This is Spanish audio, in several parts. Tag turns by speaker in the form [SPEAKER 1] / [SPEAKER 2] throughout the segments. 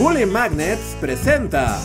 [SPEAKER 1] Bully Magnets presenta.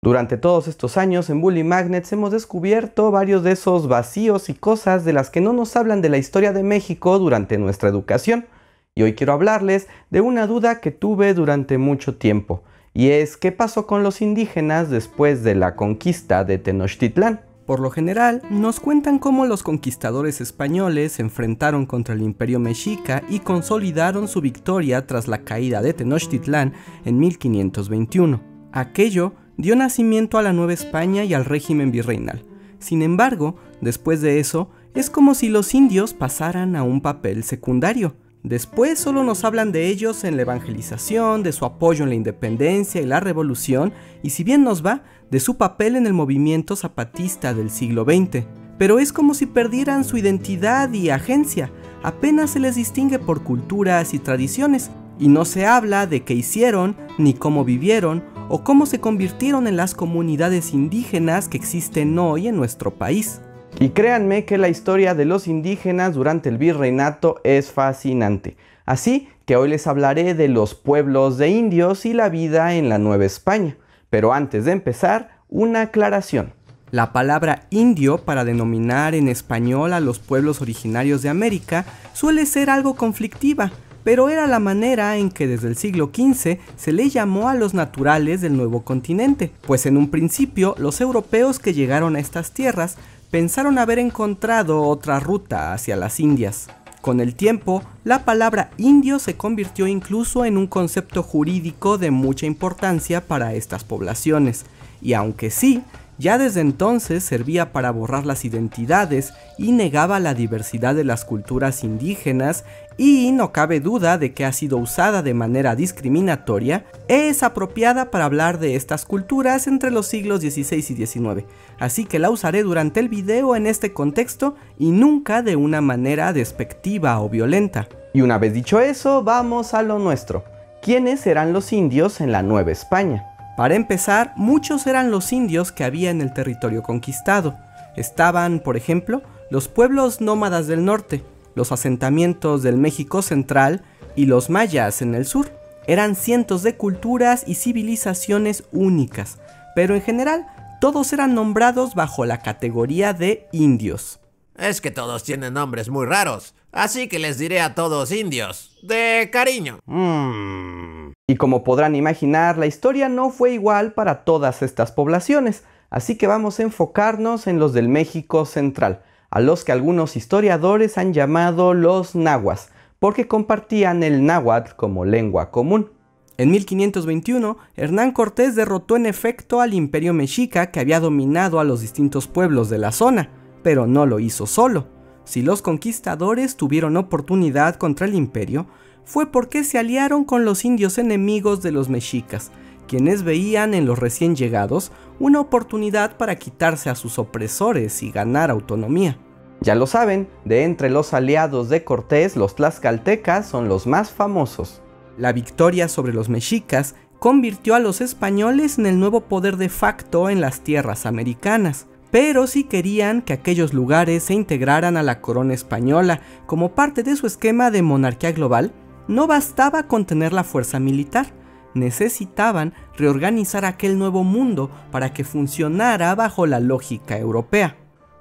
[SPEAKER 2] Durante todos estos años en Bully Magnets hemos descubierto varios de esos vacíos y cosas de las que no nos hablan de la historia de México durante nuestra educación. Y hoy quiero hablarles de una duda que tuve durante mucho tiempo, y es qué pasó con los indígenas después de la conquista de Tenochtitlán. Por lo general, nos cuentan cómo los conquistadores españoles se enfrentaron contra el imperio mexica y consolidaron su victoria tras la caída de Tenochtitlán en 1521. Aquello dio nacimiento a la Nueva España y al régimen virreinal. Sin embargo, después de eso, es como si los indios pasaran a un papel secundario. Después solo nos hablan de ellos en la evangelización, de su apoyo en la independencia y la revolución, y si bien nos va, de su papel en el movimiento zapatista del siglo XX. Pero es como si perdieran su identidad y agencia, apenas se les distingue por culturas y tradiciones, y no se habla de qué hicieron, ni cómo vivieron, o cómo se convirtieron en las comunidades indígenas que existen hoy en nuestro país. Y créanme que la historia de los indígenas durante el virreinato es fascinante. Así que hoy les hablaré de los pueblos de indios y la vida en la Nueva España. Pero antes de empezar, una aclaración. La palabra indio para denominar en español a los pueblos originarios de América suele ser algo conflictiva, pero era la manera en que desde el siglo XV se le llamó a los naturales del nuevo continente, pues en un principio los europeos que llegaron a estas tierras pensaron haber encontrado otra ruta hacia las Indias. Con el tiempo, la palabra indio se convirtió incluso en un concepto jurídico de mucha importancia para estas poblaciones, y aunque sí, ya desde entonces servía para borrar las identidades y negaba la diversidad de las culturas indígenas y no cabe duda de que ha sido usada de manera discriminatoria, es apropiada para hablar de estas culturas entre los siglos XVI y XIX, así que la usaré durante el video en este contexto y nunca de una manera despectiva o violenta. Y una vez dicho eso, vamos a lo nuestro. ¿Quiénes eran los indios en la Nueva España? Para empezar, muchos eran los indios que había en el territorio conquistado. Estaban, por ejemplo, los pueblos nómadas del norte, los asentamientos del México central y los mayas en el sur. Eran cientos de culturas y civilizaciones únicas, pero en general todos eran nombrados bajo la categoría de indios.
[SPEAKER 1] Es que todos tienen nombres muy raros, así que les diré a todos indios, de cariño.
[SPEAKER 2] Mmm. Y como podrán imaginar, la historia no fue igual para todas estas poblaciones, así que vamos a enfocarnos en los del México central, a los que algunos historiadores han llamado los nahuas, porque compartían el náhuatl como lengua común. En 1521, Hernán Cortés derrotó en efecto al imperio mexica que había dominado a los distintos pueblos de la zona, pero no lo hizo solo. Si los conquistadores tuvieron oportunidad contra el imperio, fue porque se aliaron con los indios enemigos de los mexicas, quienes veían en los recién llegados una oportunidad para quitarse a sus opresores y ganar autonomía. Ya lo saben, de entre los aliados de Cortés, los tlaxcaltecas son los más famosos. La victoria sobre los mexicas convirtió a los españoles en el nuevo poder de facto en las tierras americanas, pero si querían que aquellos lugares se integraran a la corona española como parte de su esquema de monarquía global, no bastaba con tener la fuerza militar, necesitaban reorganizar aquel nuevo mundo para que funcionara bajo la lógica europea.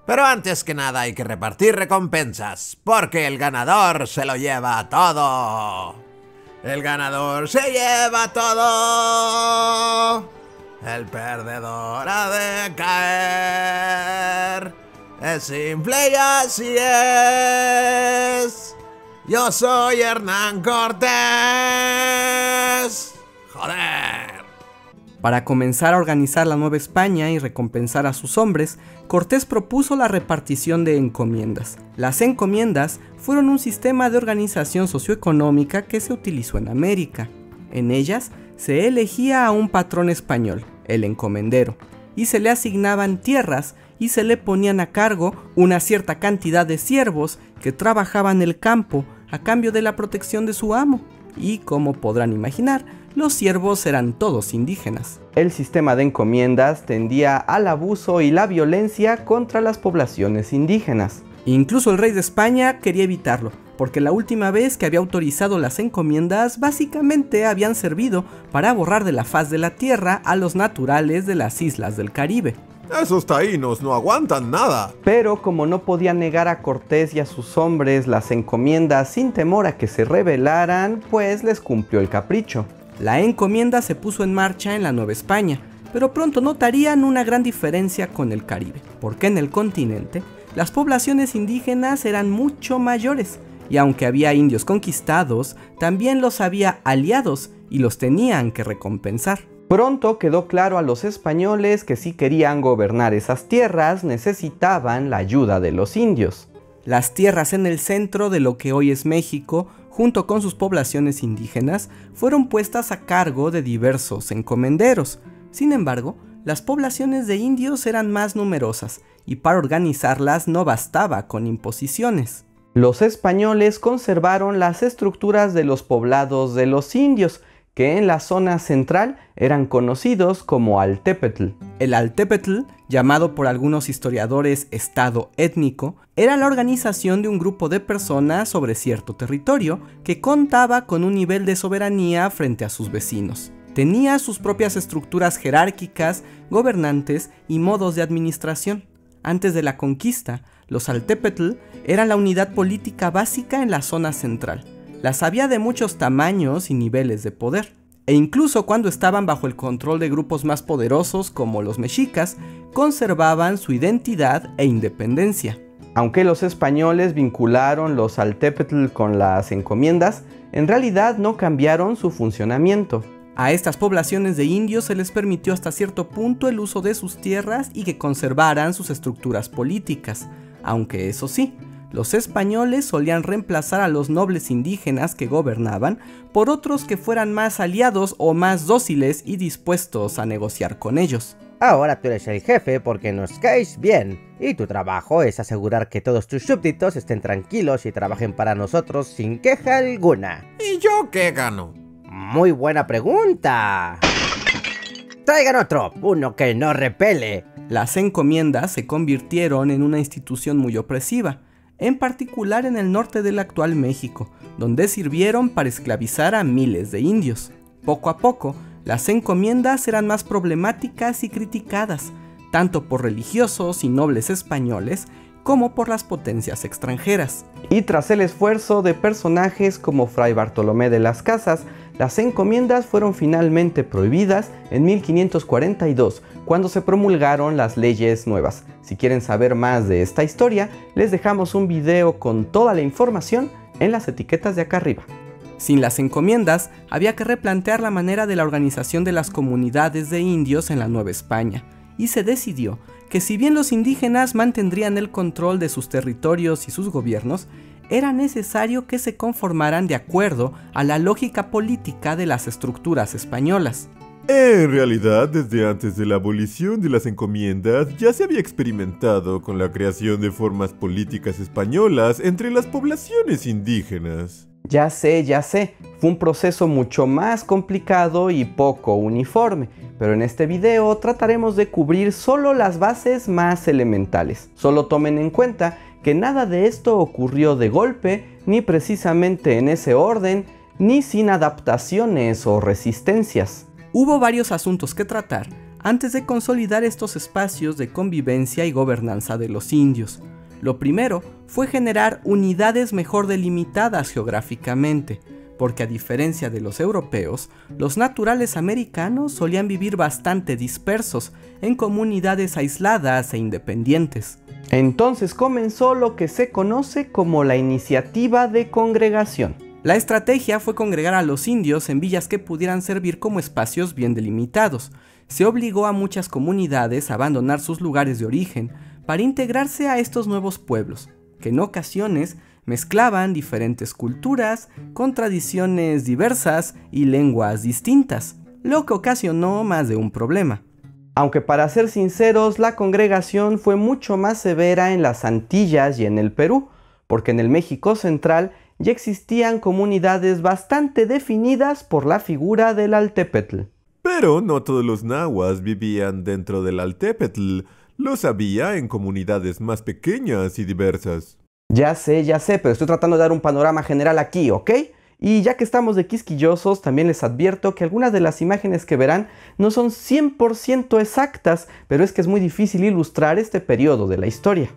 [SPEAKER 1] Pero antes que nada hay que repartir recompensas, porque el ganador se lo lleva todo. El ganador se lleva todo. El perdedor ha de caer. Es simple y así es. Yo soy Hernán Cortés. Joder.
[SPEAKER 2] Para comenzar a organizar la Nueva España y recompensar a sus hombres, Cortés propuso la repartición de encomiendas. Las encomiendas fueron un sistema de organización socioeconómica que se utilizó en América. En ellas se elegía a un patrón español, el encomendero, y se le asignaban tierras y se le ponían a cargo una cierta cantidad de siervos que trabajaban el campo a cambio de la protección de su amo. Y como podrán imaginar, los siervos eran todos indígenas. El sistema de encomiendas tendía al abuso y la violencia contra las poblaciones indígenas. Incluso el rey de España quería evitarlo, porque la última vez que había autorizado las encomiendas básicamente habían servido para borrar de la faz de la tierra a los naturales de las islas del Caribe.
[SPEAKER 1] Esos taínos no aguantan nada.
[SPEAKER 2] Pero como no podía negar a Cortés y a sus hombres las encomiendas sin temor a que se rebelaran, pues les cumplió el capricho. La encomienda se puso en marcha en la Nueva España, pero pronto notarían una gran diferencia con el Caribe, porque en el continente las poblaciones indígenas eran mucho mayores, y aunque había indios conquistados, también los había aliados y los tenían que recompensar. Pronto quedó claro a los españoles que si querían gobernar esas tierras necesitaban la ayuda de los indios. Las tierras en el centro de lo que hoy es México, junto con sus poblaciones indígenas, fueron puestas a cargo de diversos encomenderos. Sin embargo, las poblaciones de indios eran más numerosas y para organizarlas no bastaba con imposiciones. Los españoles conservaron las estructuras de los poblados de los indios, que en la zona central eran conocidos como Altepetl. El Altepetl, llamado por algunos historiadores Estado étnico, era la organización de un grupo de personas sobre cierto territorio que contaba con un nivel de soberanía frente a sus vecinos. Tenía sus propias estructuras jerárquicas, gobernantes y modos de administración. Antes de la conquista, los Altepetl eran la unidad política básica en la zona central las había de muchos tamaños y niveles de poder, e incluso cuando estaban bajo el control de grupos más poderosos como los mexicas, conservaban su identidad e independencia. Aunque los españoles vincularon los Altepetl con las encomiendas, en realidad no cambiaron su funcionamiento. A estas poblaciones de indios se les permitió hasta cierto punto el uso de sus tierras y que conservaran sus estructuras políticas, aunque eso sí, los españoles solían reemplazar a los nobles indígenas que gobernaban por otros que fueran más aliados o más dóciles y dispuestos a negociar con ellos.
[SPEAKER 3] Ahora tú eres el jefe porque nos caes bien, y tu trabajo es asegurar que todos tus súbditos estén tranquilos y trabajen para nosotros sin queja alguna.
[SPEAKER 1] ¿Y yo qué gano?
[SPEAKER 3] Muy buena pregunta. Traigan otro, uno que no repele.
[SPEAKER 2] Las encomiendas se convirtieron en una institución muy opresiva en particular en el norte del actual México, donde sirvieron para esclavizar a miles de indios. Poco a poco, las encomiendas eran más problemáticas y criticadas, tanto por religiosos y nobles españoles como por las potencias extranjeras. Y tras el esfuerzo de personajes como Fray Bartolomé de las Casas, las encomiendas fueron finalmente prohibidas en 1542, cuando se promulgaron las leyes nuevas. Si quieren saber más de esta historia, les dejamos un video con toda la información en las etiquetas de acá arriba. Sin las encomiendas, había que replantear la manera de la organización de las comunidades de indios en la Nueva España, y se decidió que si bien los indígenas mantendrían el control de sus territorios y sus gobiernos, era necesario que se conformaran de acuerdo a la lógica política de las estructuras españolas.
[SPEAKER 4] En realidad, desde antes de la abolición de las encomiendas, ya se había experimentado con la creación de formas políticas españolas entre las poblaciones indígenas.
[SPEAKER 2] Ya sé, ya sé, fue un proceso mucho más complicado y poco uniforme, pero en este video trataremos de cubrir solo las bases más elementales. Solo tomen en cuenta que nada de esto ocurrió de golpe, ni precisamente en ese orden, ni sin adaptaciones o resistencias. Hubo varios asuntos que tratar antes de consolidar estos espacios de convivencia y gobernanza de los indios. Lo primero fue generar unidades mejor delimitadas geográficamente, porque a diferencia de los europeos, los naturales americanos solían vivir bastante dispersos, en comunidades aisladas e independientes. Entonces comenzó lo que se conoce como la iniciativa de congregación. La estrategia fue congregar a los indios en villas que pudieran servir como espacios bien delimitados. Se obligó a muchas comunidades a abandonar sus lugares de origen para integrarse a estos nuevos pueblos, que en ocasiones mezclaban diferentes culturas, con tradiciones diversas y lenguas distintas, lo que ocasionó más de un problema. Aunque para ser sinceros, la congregación fue mucho más severa en las Antillas y en el Perú, porque en el México central ya existían comunidades bastante definidas por la figura del Altepetl.
[SPEAKER 4] Pero no todos los nahuas vivían dentro del Altepetl, los había en comunidades más pequeñas y diversas.
[SPEAKER 2] Ya sé, ya sé, pero estoy tratando de dar un panorama general aquí, ¿ok? Y ya que estamos de quisquillosos, también les advierto que algunas de las imágenes que verán no son 100% exactas, pero es que es muy difícil ilustrar este periodo de la historia.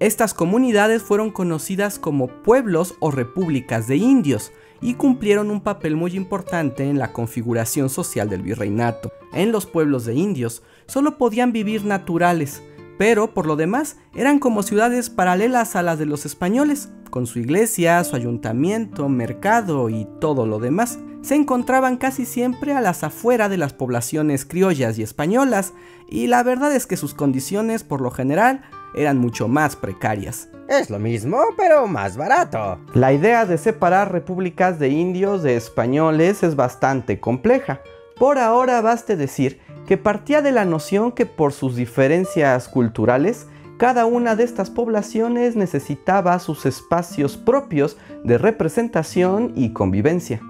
[SPEAKER 2] Estas comunidades fueron conocidas como pueblos o repúblicas de indios y cumplieron un papel muy importante en la configuración social del virreinato. En los pueblos de indios solo podían vivir naturales, pero por lo demás eran como ciudades paralelas a las de los españoles, con su iglesia, su ayuntamiento, mercado y todo lo demás. Se encontraban casi siempre a las afueras de las poblaciones criollas y españolas, y la verdad es que sus condiciones por lo general eran mucho más precarias.
[SPEAKER 3] Es lo mismo, pero más barato.
[SPEAKER 2] La idea de separar repúblicas de indios de españoles es bastante compleja. Por ahora baste decir que partía de la noción que por sus diferencias culturales, cada una de estas poblaciones necesitaba sus espacios propios de representación y convivencia.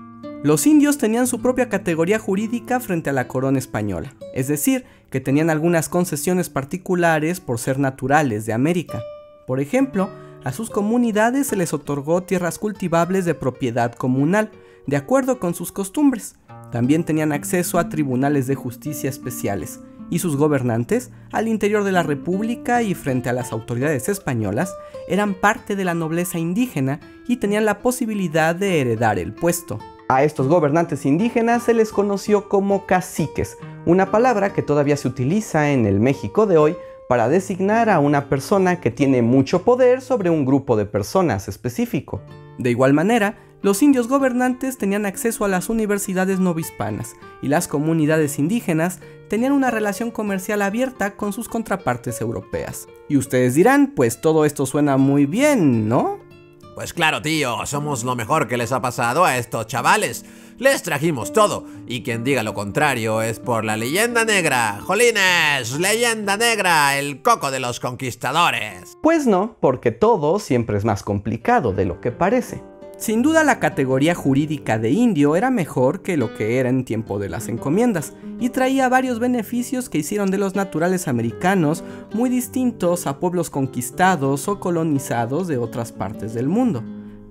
[SPEAKER 2] Los indios tenían su propia categoría jurídica frente a la corona española, es decir, que tenían algunas concesiones particulares por ser naturales de América. Por ejemplo, a sus comunidades se les otorgó tierras cultivables de propiedad comunal, de acuerdo con sus costumbres, también tenían acceso a tribunales de justicia especiales, y sus gobernantes, al interior de la República y frente a las autoridades españolas, eran parte de la nobleza indígena y tenían la posibilidad de heredar el puesto. A estos gobernantes indígenas se les conoció como caciques, una palabra que todavía se utiliza en el México de hoy para designar a una persona que tiene mucho poder sobre un grupo de personas específico. De igual manera, los indios gobernantes tenían acceso a las universidades novohispanas y las comunidades indígenas tenían una relación comercial abierta con sus contrapartes europeas. Y ustedes dirán, pues todo esto suena muy bien, ¿no?
[SPEAKER 1] Pues claro, tío, somos lo mejor que les ha pasado a estos chavales. Les trajimos todo, y quien diga lo contrario es por la leyenda negra. Jolines, leyenda negra, el coco de los conquistadores.
[SPEAKER 2] Pues no, porque todo siempre es más complicado de lo que parece. Sin duda la categoría jurídica de indio era mejor que lo que era en tiempo de las encomiendas, y traía varios beneficios que hicieron de los naturales americanos muy distintos a pueblos conquistados o colonizados de otras partes del mundo.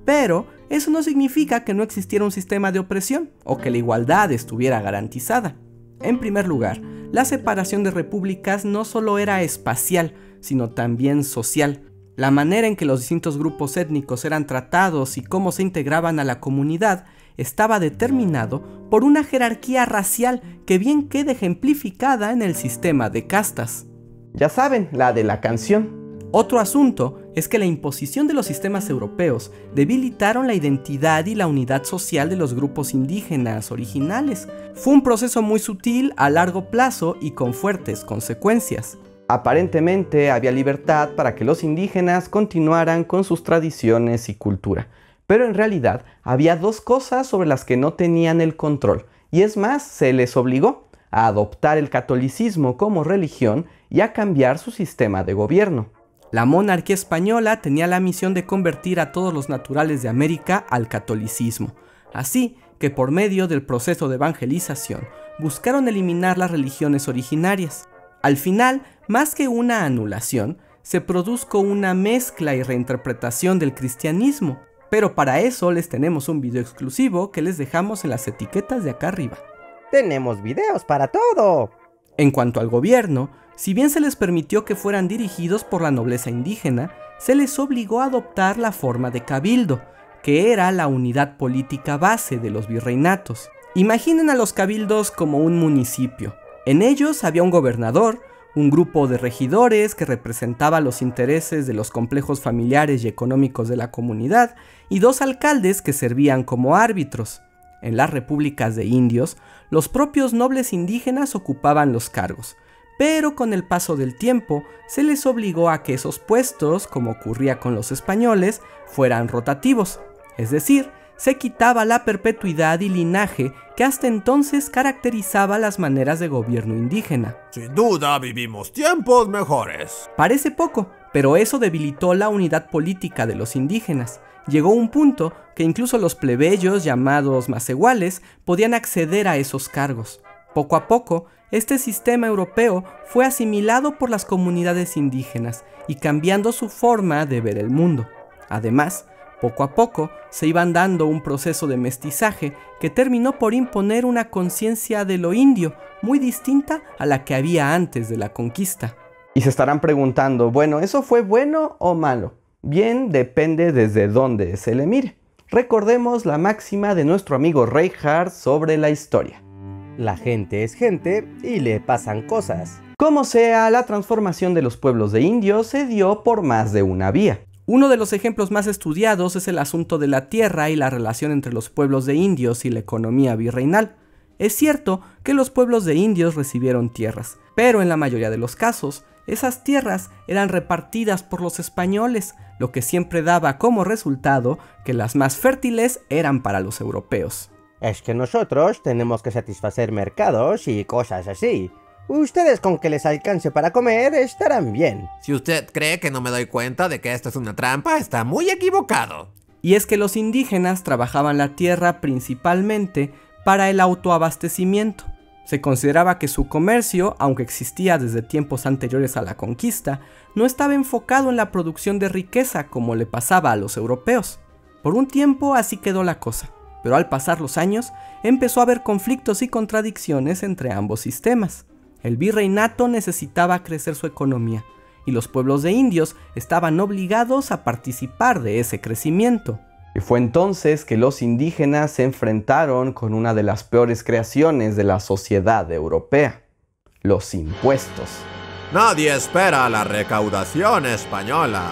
[SPEAKER 2] Pero eso no significa que no existiera un sistema de opresión o que la igualdad estuviera garantizada. En primer lugar, la separación de repúblicas no solo era espacial, sino también social, la manera en que los distintos grupos étnicos eran tratados y cómo se integraban a la comunidad estaba determinado por una jerarquía racial que bien queda ejemplificada en el sistema de castas. Ya saben, la de la canción. Otro asunto es que la imposición de los sistemas europeos debilitaron la identidad y la unidad social de los grupos indígenas originales. Fue un proceso muy sutil a largo plazo y con fuertes consecuencias. Aparentemente había libertad para que los indígenas continuaran con sus tradiciones y cultura, pero en realidad había dos cosas sobre las que no tenían el control, y es más, se les obligó a adoptar el catolicismo como religión y a cambiar su sistema de gobierno. La monarquía española tenía la misión de convertir a todos los naturales de América al catolicismo, así que por medio del proceso de evangelización buscaron eliminar las religiones originarias. Al final, más que una anulación, se produzca una mezcla y reinterpretación del cristianismo. Pero para eso les tenemos un video exclusivo que les dejamos en las etiquetas de acá arriba.
[SPEAKER 3] Tenemos videos para todo.
[SPEAKER 2] En cuanto al gobierno, si bien se les permitió que fueran dirigidos por la nobleza indígena, se les obligó a adoptar la forma de cabildo, que era la unidad política base de los virreinatos. Imaginen a los cabildos como un municipio. En ellos había un gobernador, un grupo de regidores que representaba los intereses de los complejos familiares y económicos de la comunidad, y dos alcaldes que servían como árbitros. En las repúblicas de indios, los propios nobles indígenas ocupaban los cargos, pero con el paso del tiempo se les obligó a que esos puestos, como ocurría con los españoles, fueran rotativos, es decir, se quitaba la perpetuidad y linaje que hasta entonces caracterizaba las maneras de gobierno indígena.
[SPEAKER 1] Sin duda vivimos tiempos mejores.
[SPEAKER 2] Parece poco, pero eso debilitó la unidad política de los indígenas. Llegó un punto que incluso los plebeyos llamados macehuales podían acceder a esos cargos. Poco a poco, este sistema europeo fue asimilado por las comunidades indígenas y cambiando su forma de ver el mundo. Además, poco a poco se iban dando un proceso de mestizaje que terminó por imponer una conciencia de lo indio muy distinta a la que había antes de la conquista. Y se estarán preguntando, bueno, ¿eso fue bueno o malo? Bien, depende desde dónde se le mire. Recordemos la máxima de nuestro amigo Reinhardt sobre la historia.
[SPEAKER 3] La gente es gente y le pasan cosas.
[SPEAKER 2] Como sea, la transformación de los pueblos de indios se dio por más de una vía. Uno de los ejemplos más estudiados es el asunto de la tierra y la relación entre los pueblos de indios y la economía virreinal. Es cierto que los pueblos de indios recibieron tierras, pero en la mayoría de los casos, esas tierras eran repartidas por los españoles, lo que siempre daba como resultado que las más fértiles eran para los europeos.
[SPEAKER 3] Es que nosotros tenemos que satisfacer mercados y cosas así. Ustedes con que les alcance para comer estarán bien.
[SPEAKER 1] Si usted cree que no me doy cuenta de que esto es una trampa, está muy equivocado.
[SPEAKER 2] Y es que los indígenas trabajaban la tierra principalmente para el autoabastecimiento. Se consideraba que su comercio, aunque existía desde tiempos anteriores a la conquista, no estaba enfocado en la producción de riqueza como le pasaba a los europeos. Por un tiempo así quedó la cosa, pero al pasar los años empezó a haber conflictos y contradicciones entre ambos sistemas. El virreinato necesitaba crecer su economía y los pueblos de indios estaban obligados a participar de ese crecimiento. Y fue entonces que los indígenas se enfrentaron con una de las peores creaciones de la sociedad europea, los impuestos.
[SPEAKER 1] Nadie espera la recaudación española.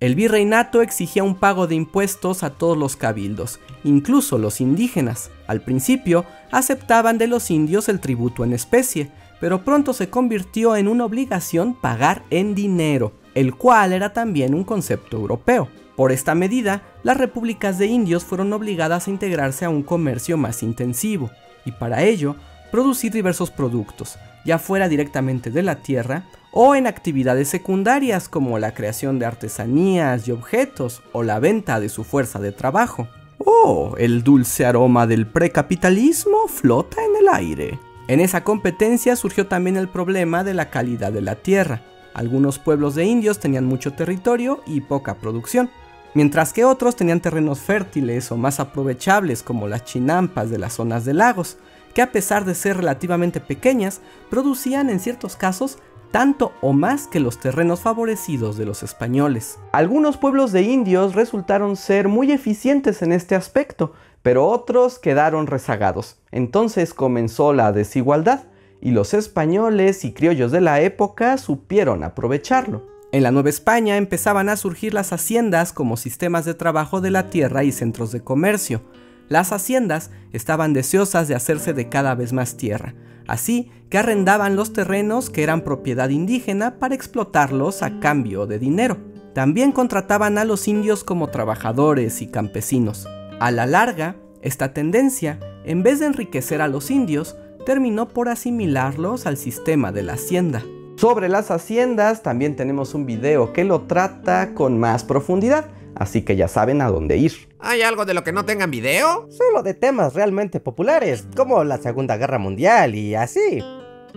[SPEAKER 2] El virreinato exigía un pago de impuestos a todos los cabildos, incluso los indígenas. Al principio aceptaban de los indios el tributo en especie, pero pronto se convirtió en una obligación pagar en dinero, el cual era también un concepto europeo. Por esta medida, las repúblicas de indios fueron obligadas a integrarse a un comercio más intensivo, y para ello, producir diversos productos, ya fuera directamente de la tierra o en actividades secundarias como la creación de artesanías y objetos o la venta de su fuerza de trabajo. Oh, el dulce aroma del precapitalismo flota en el aire. En esa competencia surgió también el problema de la calidad de la tierra. Algunos pueblos de indios tenían mucho territorio y poca producción, mientras que otros tenían terrenos fértiles o más aprovechables como las chinampas de las zonas de lagos, que a pesar de ser relativamente pequeñas, producían en ciertos casos tanto o más que los terrenos favorecidos de los españoles. Algunos pueblos de indios resultaron ser muy eficientes en este aspecto, pero otros quedaron rezagados. Entonces comenzó la desigualdad y los españoles y criollos de la época supieron aprovecharlo. En la Nueva España empezaban a surgir las haciendas como sistemas de trabajo de la tierra y centros de comercio. Las haciendas estaban deseosas de hacerse de cada vez más tierra, así que arrendaban los terrenos que eran propiedad indígena para explotarlos a cambio de dinero. También contrataban a los indios como trabajadores y campesinos. A la larga, esta tendencia, en vez de enriquecer a los indios, terminó por asimilarlos al sistema de la hacienda. Sobre las haciendas también tenemos un video que lo trata con más profundidad, así que ya saben a dónde ir.
[SPEAKER 1] ¿Hay algo de lo que no tengan video?
[SPEAKER 3] Solo de temas realmente populares, como la Segunda Guerra Mundial y así.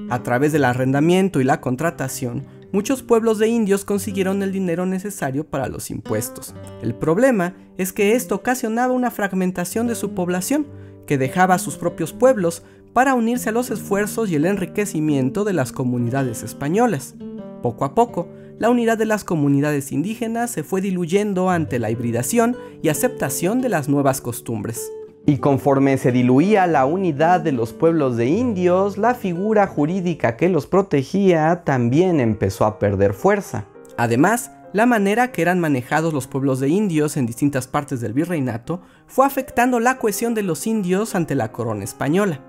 [SPEAKER 2] A través del arrendamiento y la contratación, muchos pueblos de indios consiguieron el dinero necesario para los impuestos. El problema es que esto ocasionaba una fragmentación de su población, que dejaba a sus propios pueblos para unirse a los esfuerzos y el enriquecimiento de las comunidades españolas. Poco a poco, la unidad de las comunidades indígenas se fue diluyendo ante la hibridación y aceptación de las nuevas costumbres. Y conforme se diluía la unidad de los pueblos de indios, la figura jurídica que los protegía también empezó a perder fuerza. Además, la manera que eran manejados los pueblos de indios en distintas partes del virreinato fue afectando la cohesión de los indios ante la corona española.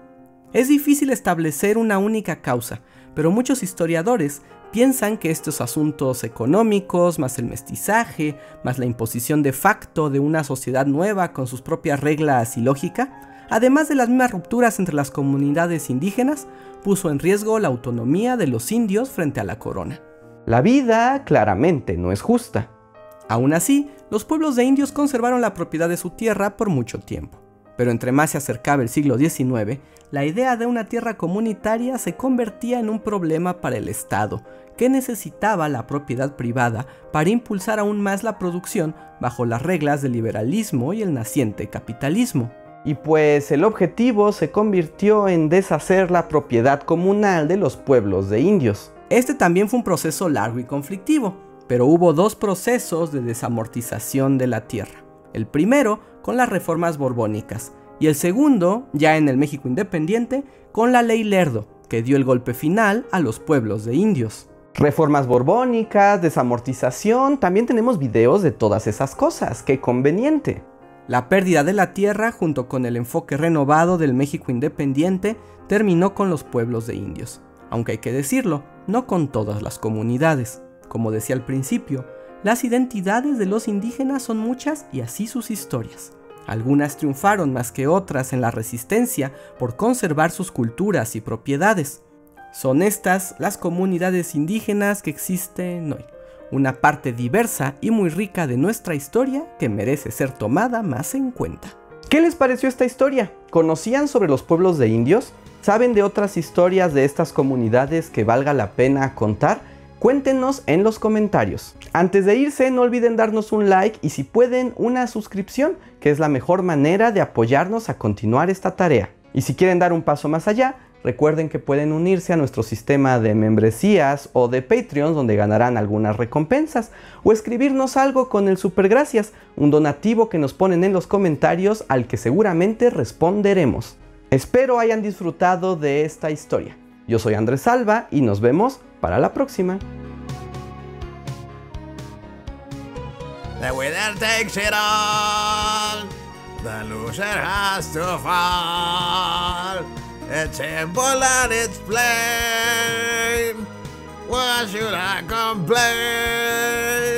[SPEAKER 2] Es difícil establecer una única causa, pero muchos historiadores piensan que estos asuntos económicos, más el mestizaje, más la imposición de facto de una sociedad nueva con sus propias reglas y lógica, además de las mismas rupturas entre las comunidades indígenas, puso en riesgo la autonomía de los indios frente a la corona. La vida claramente no es justa. Aún así, los pueblos de indios conservaron la propiedad de su tierra por mucho tiempo. Pero entre más se acercaba el siglo XIX, la idea de una tierra comunitaria se convertía en un problema para el Estado, que necesitaba la propiedad privada para impulsar aún más la producción bajo las reglas del liberalismo y el naciente capitalismo. Y pues el objetivo se convirtió en deshacer la propiedad comunal de los pueblos de indios. Este también fue un proceso largo y conflictivo, pero hubo dos procesos de desamortización de la tierra. El primero con las reformas borbónicas y el segundo, ya en el México independiente, con la ley Lerdo, que dio el golpe final a los pueblos de indios. Reformas borbónicas, desamortización, también tenemos videos de todas esas cosas, qué conveniente. La pérdida de la tierra junto con el enfoque renovado del México independiente terminó con los pueblos de indios, aunque hay que decirlo, no con todas las comunidades. Como decía al principio, las identidades de los indígenas son muchas y así sus historias. Algunas triunfaron más que otras en la resistencia por conservar sus culturas y propiedades. Son estas las comunidades indígenas que existen hoy, una parte diversa y muy rica de nuestra historia que merece ser tomada más en cuenta. ¿Qué les pareció esta historia? ¿Conocían sobre los pueblos de indios? ¿Saben de otras historias de estas comunidades que valga la pena contar? Cuéntenos en los comentarios. Antes de irse, no olviden darnos un like y si pueden, una suscripción, que es la mejor manera de apoyarnos a continuar esta tarea. Y si quieren dar un paso más allá, recuerden que pueden unirse a nuestro sistema de membresías o de Patreon donde ganarán algunas recompensas o escribirnos algo con el super gracias, un donativo que nos ponen en los comentarios al que seguramente responderemos. Espero hayan disfrutado de esta historia. Yo soy Andrés Salva y nos vemos para la próxima.
[SPEAKER 1] The winner takes it all. The loser has to fall. It's simple and it's plain. Why should I complain?